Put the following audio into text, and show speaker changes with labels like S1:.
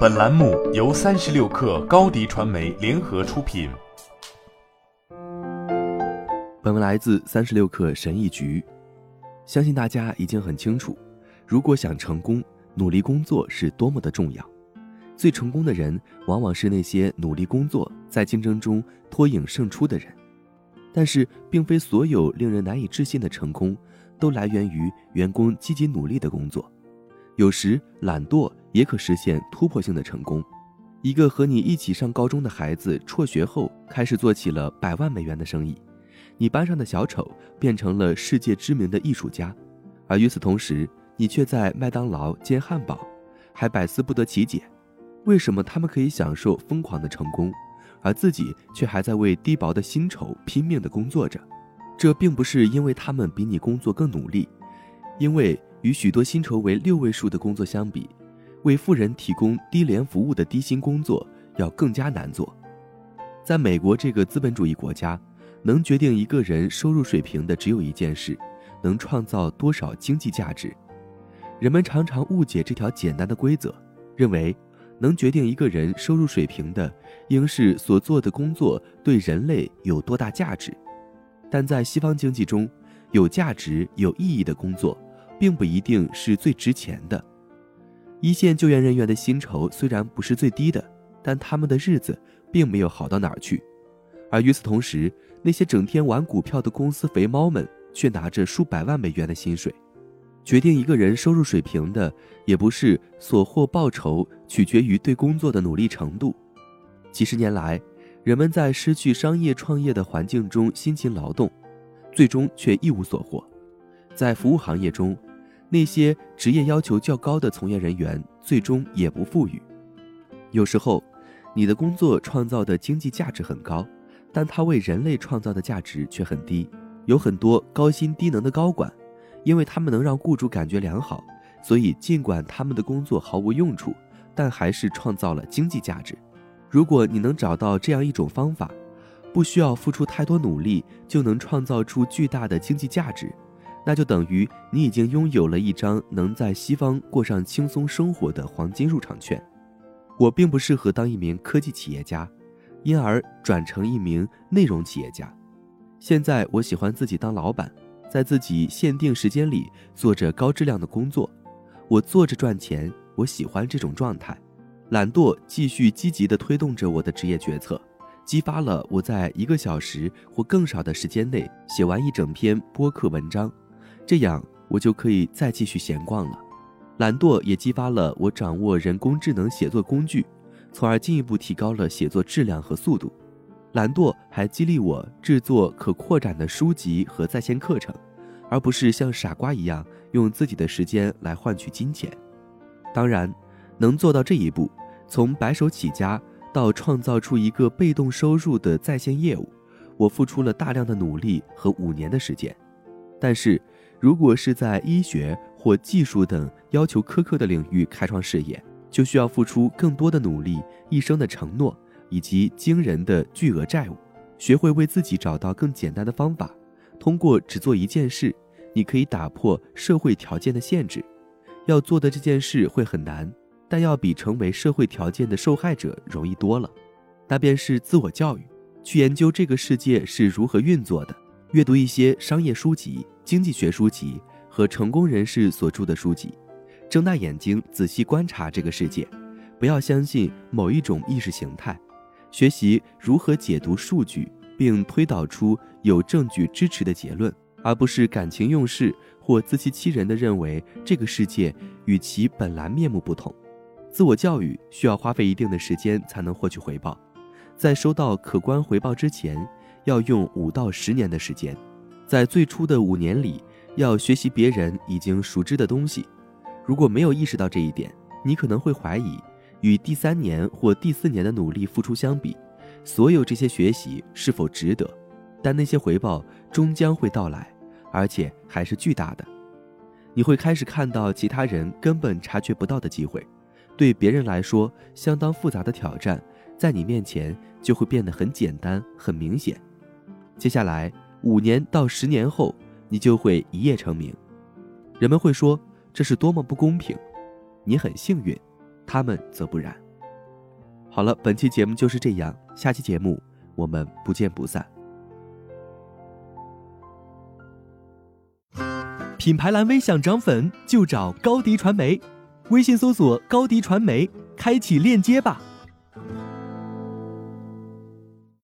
S1: 本栏目由三十六氪高低传媒联合出品。
S2: 本文来自三十六氪神译局。相信大家已经很清楚，如果想成功，努力工作是多么的重要。最成功的人，往往是那些努力工作，在竞争中脱颖胜出的人。但是，并非所有令人难以置信的成功，都来源于员工积极努力的工作。有时，懒惰也可实现突破性的成功。一个和你一起上高中的孩子，辍学后开始做起了百万美元的生意；你班上的小丑变成了世界知名的艺术家，而与此同时，你却在麦当劳煎汉堡，还百思不得其解：为什么他们可以享受疯狂的成功，而自己却还在为低薄的薪酬拼命的工作着？这并不是因为他们比你工作更努力，因为。与许多薪酬为六位数的工作相比，为富人提供低廉服务的低薪工作要更加难做。在美国这个资本主义国家，能决定一个人收入水平的只有一件事：能创造多少经济价值。人们常常误解这条简单的规则，认为能决定一个人收入水平的，应是所做的工作对人类有多大价值。但在西方经济中，有价值、有意义的工作。并不一定是最值钱的。一线救援人员的薪酬虽然不是最低的，但他们的日子并没有好到哪儿去。而与此同时，那些整天玩股票的公司肥猫们却拿着数百万美元的薪水。决定一个人收入水平的，也不是所获报酬取决于对工作的努力程度。几十年来，人们在失去商业创业的环境中辛勤劳动，最终却一无所获。在服务行业中，那些职业要求较高的从业人员最终也不富裕。有时候，你的工作创造的经济价值很高，但它为人类创造的价值却很低。有很多高薪低能的高管，因为他们能让雇主感觉良好，所以尽管他们的工作毫无用处，但还是创造了经济价值。如果你能找到这样一种方法，不需要付出太多努力就能创造出巨大的经济价值。那就等于你已经拥有了一张能在西方过上轻松生活的黄金入场券。我并不适合当一名科技企业家，因而转成一名内容企业家。现在我喜欢自己当老板，在自己限定时间里做着高质量的工作。我做着赚钱，我喜欢这种状态。懒惰继续积极地推动着我的职业决策，激发了我在一个小时或更少的时间内写完一整篇播客文章。这样，我就可以再继续闲逛了。懒惰也激发了我掌握人工智能写作工具，从而进一步提高了写作质量和速度。懒惰还激励我制作可扩展的书籍和在线课程，而不是像傻瓜一样用自己的时间来换取金钱。当然，能做到这一步，从白手起家到创造出一个被动收入的在线业务，我付出了大量的努力和五年的时间。但是，如果是在医学或技术等要求苛刻的领域开创事业，就需要付出更多的努力、一生的承诺以及惊人的巨额债务。学会为自己找到更简单的方法，通过只做一件事，你可以打破社会条件的限制。要做的这件事会很难，但要比成为社会条件的受害者容易多了。那便是自我教育，去研究这个世界是如何运作的。阅读一些商业书籍、经济学书籍和成功人士所著的书籍，睁大眼睛仔细观察这个世界，不要相信某一种意识形态，学习如何解读数据并推导出有证据支持的结论，而不是感情用事或自欺欺人的认为这个世界与其本来面目不同。自我教育需要花费一定的时间才能获取回报，在收到可观回报之前。要用五到十年的时间，在最初的五年里，要学习别人已经熟知的东西。如果没有意识到这一点，你可能会怀疑，与第三年或第四年的努力付出相比，所有这些学习是否值得？但那些回报终将会到来，而且还是巨大的。你会开始看到其他人根本察觉不到的机会，对别人来说相当复杂的挑战，在你面前就会变得很简单、很明显。接下来五年到十年后，你就会一夜成名。人们会说这是多么不公平。你很幸运，
S3: 他们则不然。好了，本期节目就是这样，下期节目我们不见不散。
S2: 品牌蓝 V 想涨粉就找高迪传媒，微信搜索高迪传媒，开启链接吧。